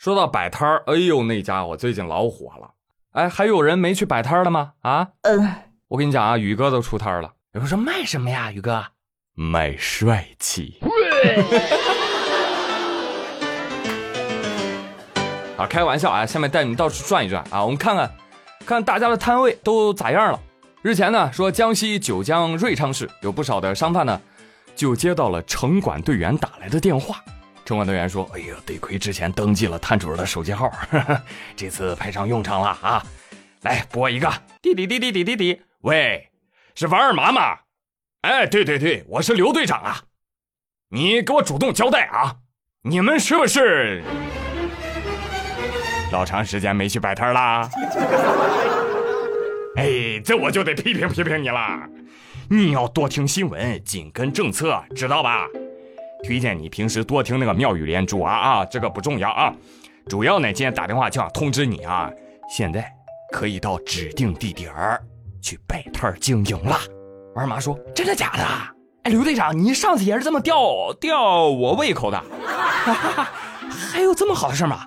说到摆摊儿，哎呦，那家伙最近老火了。哎，还有人没去摆摊儿的吗？啊，嗯，我跟你讲啊，宇哥都出摊儿了。有人说卖什么呀，宇哥？卖帅气。啊，开玩笑啊！下面带你们到处转一转啊，我们看看，看大家的摊位都咋样了。日前呢，说江西九江瑞昌市有不少的商贩呢，就接到了城管队员打来的电话。城管队员说：“哎呀，得亏之前登记了摊主的手机号，这次派上用场了啊！来拨一个，滴滴滴滴滴滴滴，喂，是王二麻吗？哎，对对对，我是刘队长啊，你给我主动交代啊，你们是不是老长时间没去摆摊啦？哎，这我就得批评批评你了，你要多听新闻，紧跟政策，知道吧？”推荐你平时多听那个妙语连珠啊啊，这个不重要啊，主要呢今天打电话就想通知你啊，现在可以到指定地点儿去摆摊经营了。二妈说：“真的假的？哎，刘队长，你上次也是这么吊吊我胃口的，还有这么好的事吗？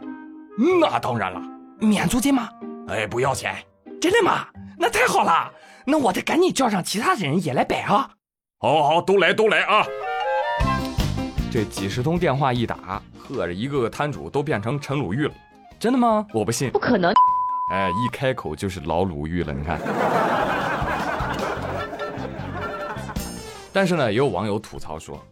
那当然了，免租金吗？哎，不要钱，真的吗？那太好了，那我得赶紧叫上其他的人也来摆啊！好好，都来都来啊！”这几十通电话一打，呵，着一个个摊主都变成陈鲁豫了，真的吗？我不信，不可能。哎，一开口就是老鲁豫了，你看。但是呢，也有网友吐槽说，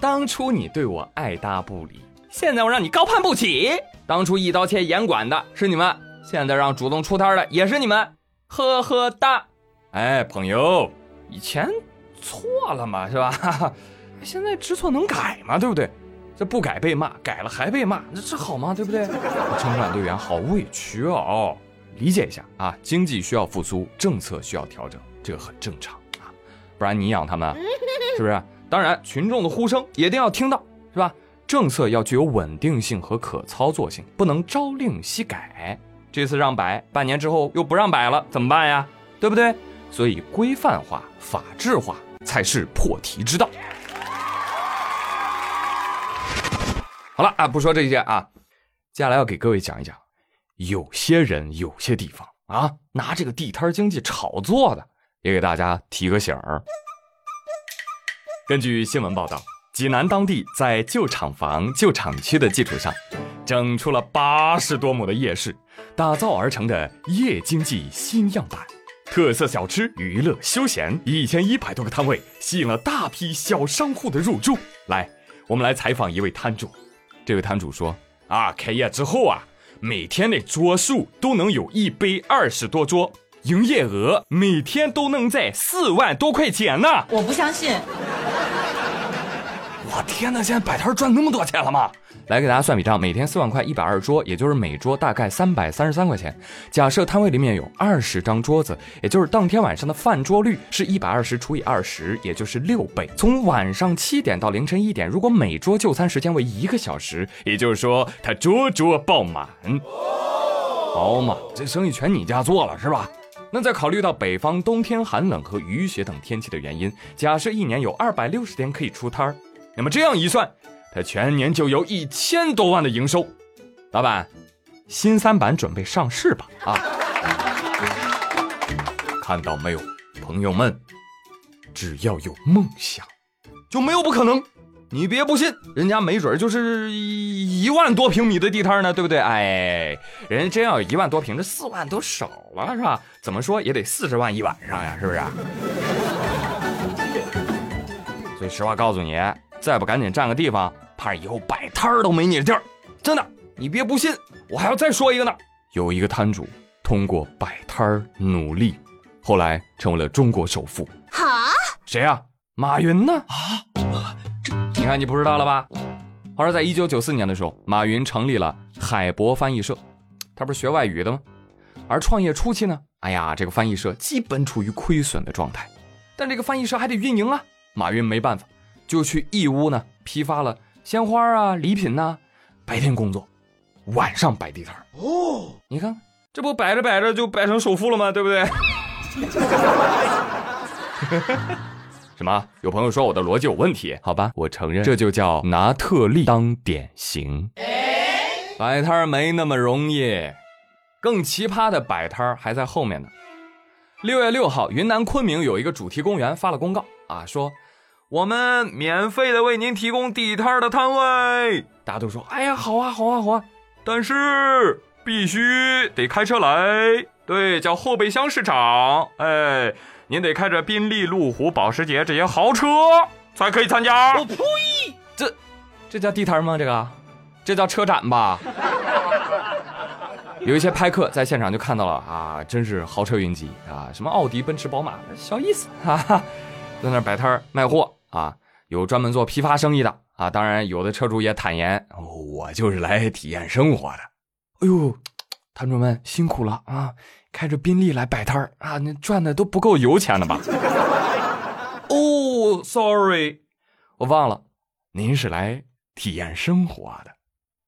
当初你对我爱搭不理，现在我让你高攀不起。当初一刀切严管的是你们，现在让主动出摊的也是你们，呵呵哒。哎，朋友，以前错了嘛，是吧？现在知错能改吗？对不对？这不改被骂，改了还被骂，那这好吗？对不对？城管队员好委屈哦，理解一下啊！经济需要复苏，政策需要调整，这个很正常啊，不然你养他们是不是？当然，群众的呼声也一定要听到，是吧？政策要具有稳定性和可操作性，不能朝令夕改。这次让摆，半年之后又不让摆了，怎么办呀？对不对？所以规范化、法治化才是破题之道。好了啊，不说这些啊，接下来要给各位讲一讲，有些人、有些地方啊，拿这个地摊经济炒作的，也给大家提个醒儿。根据新闻报道，济南当地在旧厂房、旧厂区的基础上，整出了八十多亩的夜市，打造而成的夜经济新样板，特色小吃、娱乐休闲，一千一百多个摊位，吸引了大批小商户的入驻。来，我们来采访一位摊主。这位摊主说：“啊，开业之后啊，每天的桌数都能有一百二十多桌，营业额每天都能在四万多块钱呢。”我不相信。我天哪！现在摆摊赚那么多钱了吗？来给大家算笔账，每天四万块，一百二桌，也就是每桌大概三百三十三块钱。假设摊位里面有二十张桌子，也就是当天晚上的饭桌率是一百二十除以二十，也就是六倍。从晚上七点到凌晨一点，如果每桌就餐时间为一个小时，也就是说他桌桌爆满。好嘛，这生意全你家做了是吧？那再考虑到北方冬天寒冷和雨雪等天气的原因，假设一年有二百六十天可以出摊儿。那么这样一算，他全年就有一千多万的营收。老板，新三板准备上市吧？啊，看到没有，朋友们，只要有梦想，就没有不可能。你别不信，人家没准就是一万多平米的地摊呢，对不对？哎，人家真要有一万多平，这四万都少了，是吧？怎么说也得四十万一晚上呀，是不是？所以实话告诉你。再不赶紧占个地方，怕以后摆摊儿都没你的地儿。真的，你别不信，我还要再说一个呢。有一个摊主通过摆摊儿努力，后来成为了中国首富。哈？谁呀？马云呢？啊？这你看你不知道了吧？话说在一九九四年的时候，马云成立了海博翻译社，他不是学外语的吗？而创业初期呢，哎呀，这个翻译社基本处于亏损的状态，但这个翻译社还得运营啊，马云没办法。就去义乌呢，批发了鲜花啊、礼品呐。白天工作，晚上摆地摊哦，你看，这不摆着摆着就摆成首富了吗？对不对？什么？有朋友说我的逻辑有问题？好吧，我承认，这就叫拿特例当典型。摆摊儿没那么容易，更奇葩的摆摊儿还在后面呢。六月六号，云南昆明有一个主题公园发了公告啊，说我们免费的为您提供地摊的摊位。大家都说，哎呀，好啊，好啊，好啊，但是必须得开车来，对，叫后备箱市场。哎，您得开着宾利、路虎、保时捷这些豪车才可以参加。我呸！这这叫地摊吗？这个，这叫车展吧？有一些拍客在现场就看到了啊，真是豪车云集啊，什么奥迪、奔驰、宝马，小意思哈哈，在那摆摊卖货啊，有专门做批发生意的啊，当然有的车主也坦言，我就是来体验生活的。哎呦，摊主们辛苦了啊，开着宾利来摆摊啊，那赚的都不够油钱的吧？哦，sorry，我忘了，您是来体验生活的。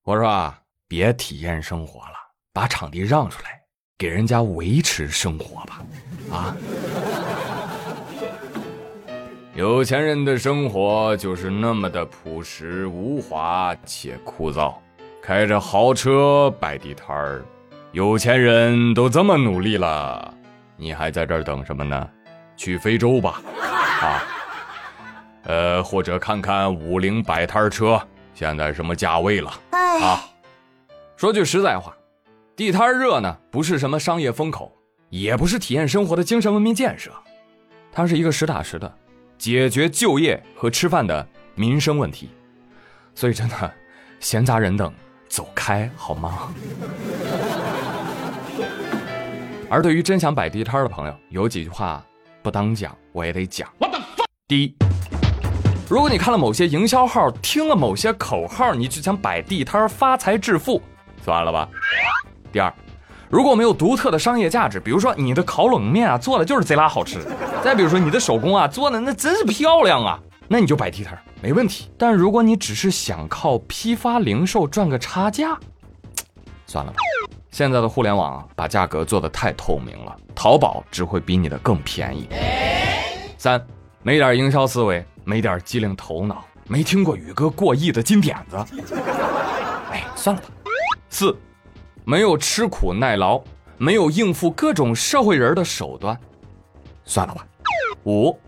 我说啊，别体验生活了。把场地让出来，给人家维持生活吧，啊！有钱人的生活就是那么的朴实无华且枯燥，开着豪车摆地摊儿，有钱人都这么努力了，你还在这儿等什么呢？去非洲吧，啊！呃，或者看看五菱摆摊车现在什么价位了啊？说句实在话。地摊热呢，不是什么商业风口，也不是体验生活的精神文明建设，它是一个实打实的解决就业和吃饭的民生问题。所以真的，闲杂人等走开好吗？而对于真想摆地摊的朋友，有几句话不当讲我也得讲。第一，如果你看了某些营销号，听了某些口号，你就想摆地摊发财致富，算了吧。第二，如果没有独特的商业价值，比如说你的烤冷面啊做的就是贼拉好吃，再比如说你的手工啊做的那真是漂亮啊，那你就摆地摊没问题。但如果你只是想靠批发零售赚个差价，算了吧。现在的互联网把价格做的太透明了，淘宝只会比你的更便宜。三，没点营销思维，没点机灵头脑，没听过宇哥过亿的金点子，哎，算了吧。四。没有吃苦耐劳，没有应付各种社会人的手段，算了吧。五，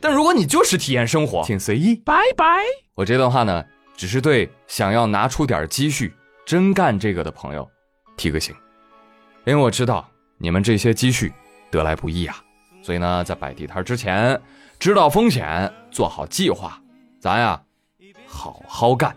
但如果你就是体验生活，请随意，拜拜。我这段话呢，只是对想要拿出点积蓄真干这个的朋友提个醒，因为我知道你们这些积蓄得来不易啊。所以呢，在摆地摊之前，知道风险，做好计划，咱呀，好好干。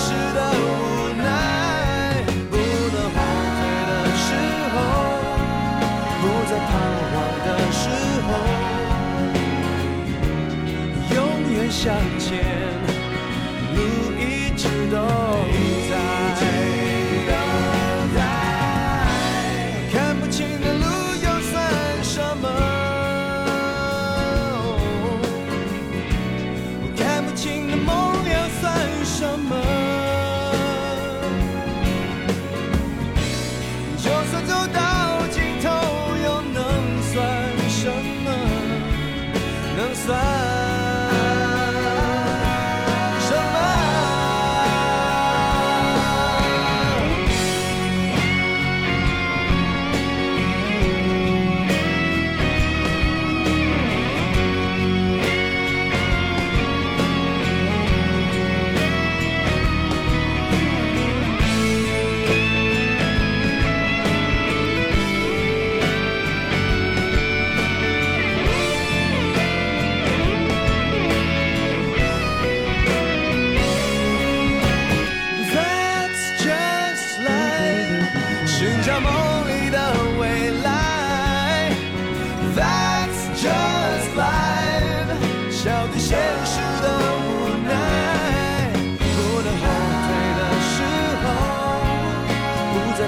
向前，路一直都在。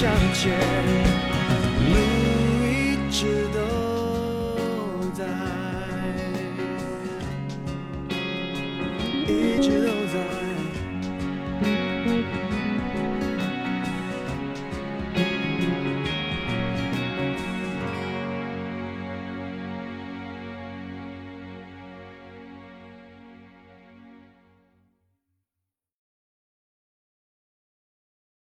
向前路一直都在一直都